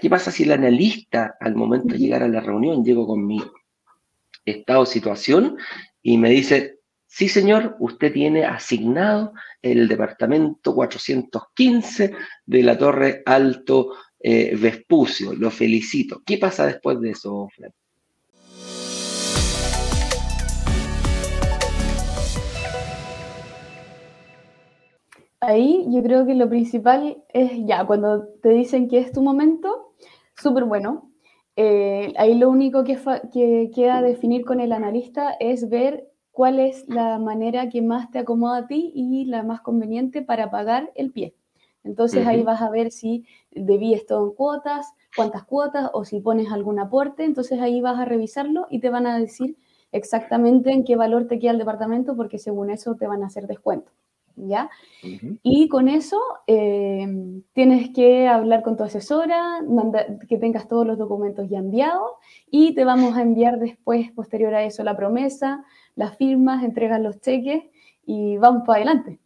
¿Qué pasa si el analista al momento de llegar a la reunión llego con mi estado de situación y me dice, sí señor, usted tiene asignado el departamento 415 de la Torre Alto eh, Vespucio, lo felicito. ¿Qué pasa después de eso, Fran? Ahí yo creo que lo principal es ya, cuando te dicen que es tu momento, súper bueno. Eh, ahí lo único que, que queda definir con el analista es ver cuál es la manera que más te acomoda a ti y la más conveniente para pagar el pie. Entonces ahí vas a ver si debíes todo en cuotas, cuántas cuotas o si pones algún aporte. Entonces ahí vas a revisarlo y te van a decir exactamente en qué valor te queda el departamento porque según eso te van a hacer descuento. ¿Ya? Y con eso eh, tienes que hablar con tu asesora, que tengas todos los documentos ya enviados y te vamos a enviar después, posterior a eso, la promesa, las firmas, entregas los cheques y vamos para adelante.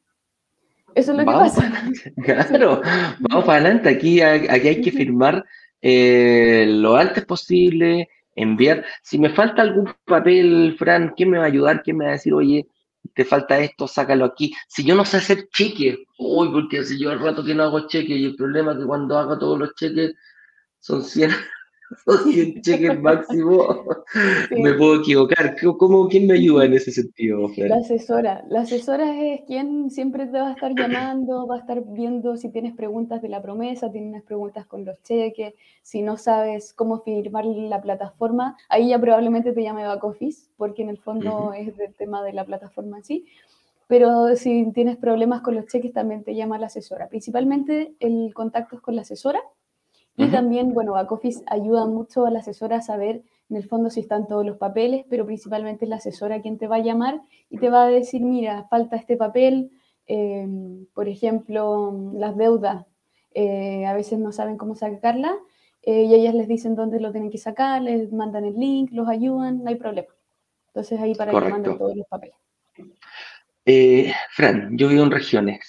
Eso es lo que pasa. claro, vamos para adelante. Aquí, aquí hay que firmar eh, lo antes posible, enviar. Si me falta algún papel, Fran, ¿quién me va a ayudar? ¿Quién me va a decir, oye, te falta esto, sácalo aquí. Si yo no sé hacer cheques, uy, porque si yo al rato que no hago cheques y el problema es que cuando hago todos los cheques son 100, son 100 cheques máximo, me puedo equivocar. ¿Cómo, ¿Quién me ayuda en ese sentido? La asesora. La asesora es quien siempre te va a estar llamando, va a estar viendo si tienes preguntas de la promesa, tienes preguntas con los cheques, si no sabes cómo firmar la plataforma, ahí ya probablemente te llame back office, porque en el fondo es del tema de la plataforma en sí. Pero si tienes problemas con los cheques, también te llama la asesora. Principalmente el contacto es con la asesora y también, bueno, Backoffice ayuda mucho a la asesora a saber en el fondo si están todos los papeles, pero principalmente es la asesora quien te va a llamar y te va a decir, mira, falta este papel, em, por ejemplo, las deudas, eh, a veces no saben cómo sacarla eh, y ellas les dicen dónde lo tienen que sacar, les mandan el link, los ayudan, no hay problema. Entonces ahí para que manden todos los papeles. Eh, Fran, yo vivo en regiones.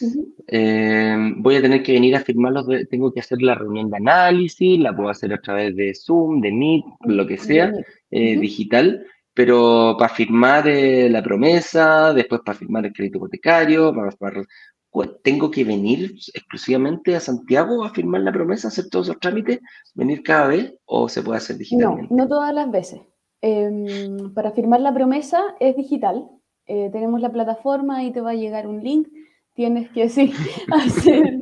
Eh, voy a tener que venir a firmarlos. Tengo que hacer la reunión de análisis, la puedo hacer a través de Zoom, de Meet, lo que sea, eh, digital. Pero para firmar la promesa, después para firmar el crédito hipotecario, tengo que venir exclusivamente a Santiago a firmar la promesa, hacer todos esos trámites, venir cada vez o se puede hacer digitalmente. No, no todas las veces. Em, para firmar la promesa es digital, eh, tenemos la plataforma y te va a llegar un link, tienes que sí, hacer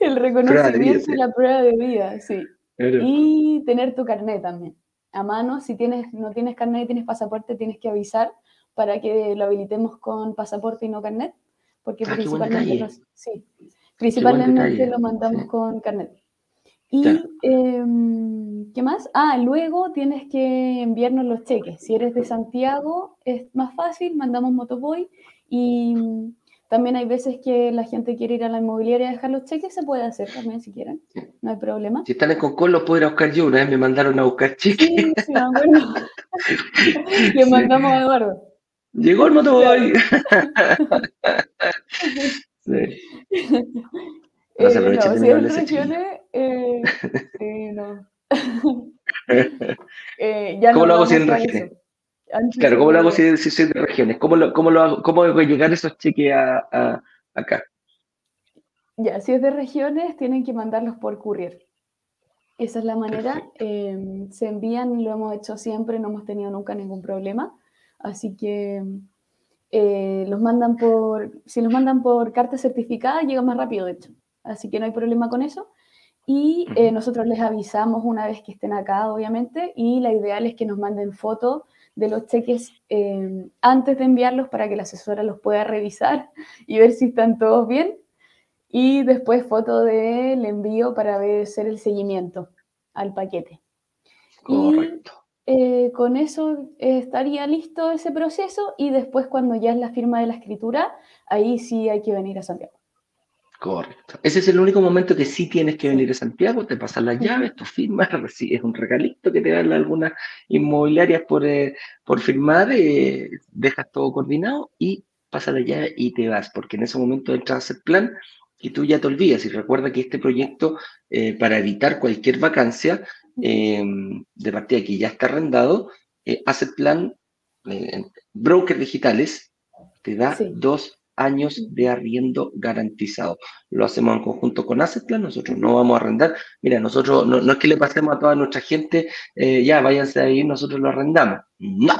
el reconocimiento y la prueba de vida, sí. Y tener tu carnet también. A mano, si tienes, no tienes carnet y tienes pasaporte, tienes que avisar para que lo habilitemos con pasaporte y no carnet, porque ah, principalmente, sí, principalmente lo mandamos con carnet. Y, em, ¿qué más? Ah, luego tienes que enviarnos los cheques. Si eres de Santiago, es más fácil, mandamos Motoboy. Y también hay veces que la gente quiere ir a la inmobiliaria a dejar los cheques, se puede hacer también si quieren, no hay problema. Si están en Concon, los puedo ir a buscar yo. Una vez me mandaron a buscar cheques. Sí, sí, Le mandamos a Eduardo. Llegó el Motoboy. sí. Eh, no, si regiones, eh, eh, no. eh, ya ¿Cómo lo hago si en regiones? Claro, ¿cómo lo hago si, soy de regiones? ¿Cómo, lo, cómo, lo hago, cómo llegar esos cheques a, a, acá? Ya, si es de regiones, tienen que mandarlos por courier. Esa es la manera. Eh, se envían, lo hemos hecho siempre, no hemos tenido nunca ningún problema. Así que eh, los mandan por, si los mandan por carta certificada, llega más rápido, de hecho así que no hay problema con eso. Y eh, nosotros les avisamos una vez que estén acá, obviamente, y la ideal es que nos manden fotos de los cheques eh, antes de enviarlos para que la asesora los pueda revisar y ver si están todos bien. Y después foto del envío para ver hacer el seguimiento al paquete. Correcto. Y eh, con eso estaría listo ese proceso y después cuando ya es la firma de la escritura, ahí sí hay que venir a Santiago. Correcto. Ese es el único momento que sí tienes que venir a Santiago, te pasan las llaves, tú firmas, recibes un regalito que te dan algunas inmobiliarias por, eh, por firmar, eh, dejas todo coordinado y pasas la llave y te vas, porque en ese momento entras a hacer plan y tú ya te olvidas. Y recuerda que este proyecto, eh, para evitar cualquier vacancia, eh, de partida que ya está arrendado, Asset Plan, broker digitales, te da dos años de arriendo garantizado. Lo hacemos en conjunto con Assetplan, nosotros no vamos a arrendar. Mira, nosotros no, es que le pasemos a toda nuestra gente, eh, ya váyanse ahí, nosotros lo arrendamos. No,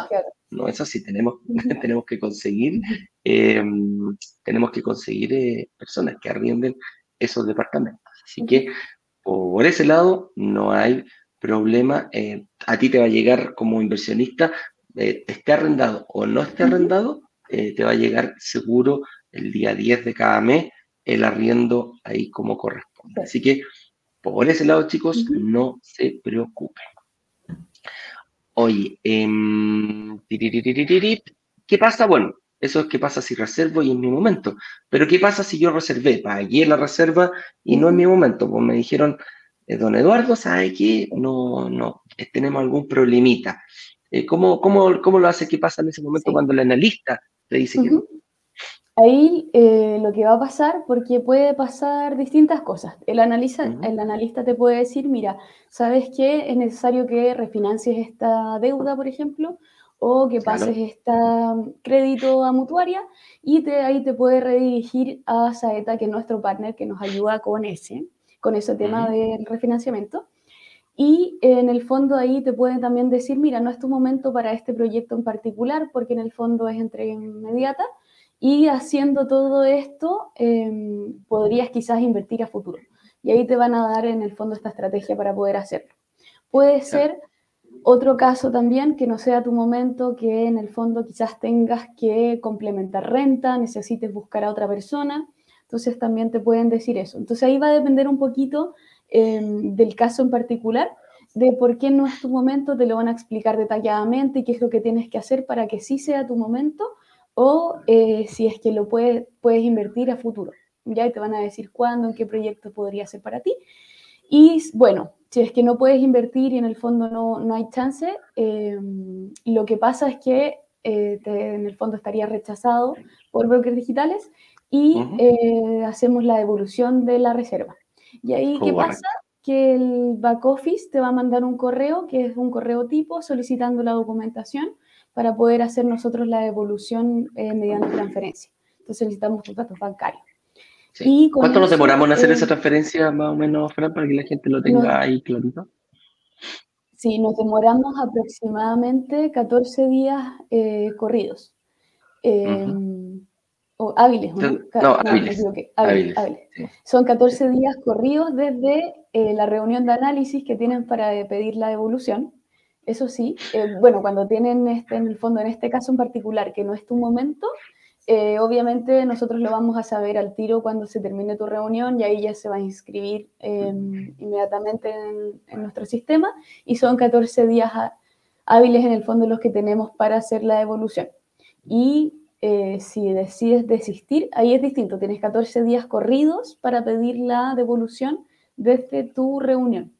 no es así, tenemos, tenemos que conseguir, em, tenemos que conseguir eh, personas que arrienden esos departamentos. Así que por ese lado no hay problema. Eh, a ti te va a llegar como inversionista, esté arrendado o no esté arrendado, eh, te va a llegar seguro el día 10 de cada mes el arriendo ahí como corresponde. Así que por ese lado, chicos, no se preocupen. Oye, em, ¿qué pasa? Bueno, eso es qué pasa si reservo y en mi momento. Pero ¿qué pasa si yo reservé? Pagué la reserva y no en mi momento. Pues me dijeron, eh, don Eduardo, ¿sabe qué? No, no, tenemos algún problemita. Eh, ¿cómo, cómo, cómo, lo hace? ¿Qué pasa en ese momento cuando el analista dice Ahí eh, lo que va a pasar, porque puede pasar distintas cosas. El, analista, el analista te puede decir, mira, ¿sabes qué? Es necesario que refinancies esta deuda, por ejemplo, o que pases este crédito a mutuaria, y te, ahí te puede redirigir a Saeta, que es nuestro partner que nos ayuda con ese, con ese tema del refinanciamiento. Y en el fondo ahí te pueden también decir, mira, no es tu momento para este proyecto en particular, porque en el fondo es entrega inmediata. Y haciendo todo esto, em, podrías quizás invertir a futuro. Y ahí te van a dar en el fondo esta estrategia para poder hacerlo. Puede ser otro caso también que no sea tu momento, que en el fondo quizás tengas que complementar renta, necesites buscar a otra persona. Entonces también te pueden decir eso. Entonces ahí va a depender un poquito Em, del caso en particular, de por qué no es tu momento, te lo van a explicar detalladamente y qué es lo que tienes que hacer para que sí sea tu momento o eh, si es que lo puedes, puedes invertir a futuro. Ya te van a decir cuándo, en qué proyecto podría ser para ti. Y bueno, si es que no puedes invertir y en el fondo no, no hay chance, em, lo que pasa es que eh, en el fondo estaría rechazado por brokers digitales y eh, hacemos la devolución de la reserva. Y ahí, ¿qué pasa? Que el back office te va a mandar un correo, que es un correo tipo, solicitando la documentación para poder hacer nosotros la devolución eh, mediante transferencia. Entonces necesitamos tus datos bancarios. ¿Cuánto nos demoramos en hacer esa transferencia, más o menos, Fran, para que la gente lo tenga ahí clarito? Sí, nos demoramos aproximadamente 14 días eh, corridos. Eh, o hábiles, ¿no? No, hábiles. hábiles, Son 14 días corridos desde eh, la reunión de análisis que tienen para eh, pedir la devolución. Eso sí, eh, bueno, cuando tienen este, en el fondo, en este caso en particular, que no es tu momento, obviamente nosotros lo vamos a saber al tiro cuando se termine tu reunión y ahí ya se va a inscribir em, inmediatamente en, en, nuestro sistema y son 14 días hábiles en el fondo los que tenemos para hacer la devolución. Y eh, si decides desistir, ahí es distinto, tienes 14 días corridos para pedir la devolución desde tu reunión.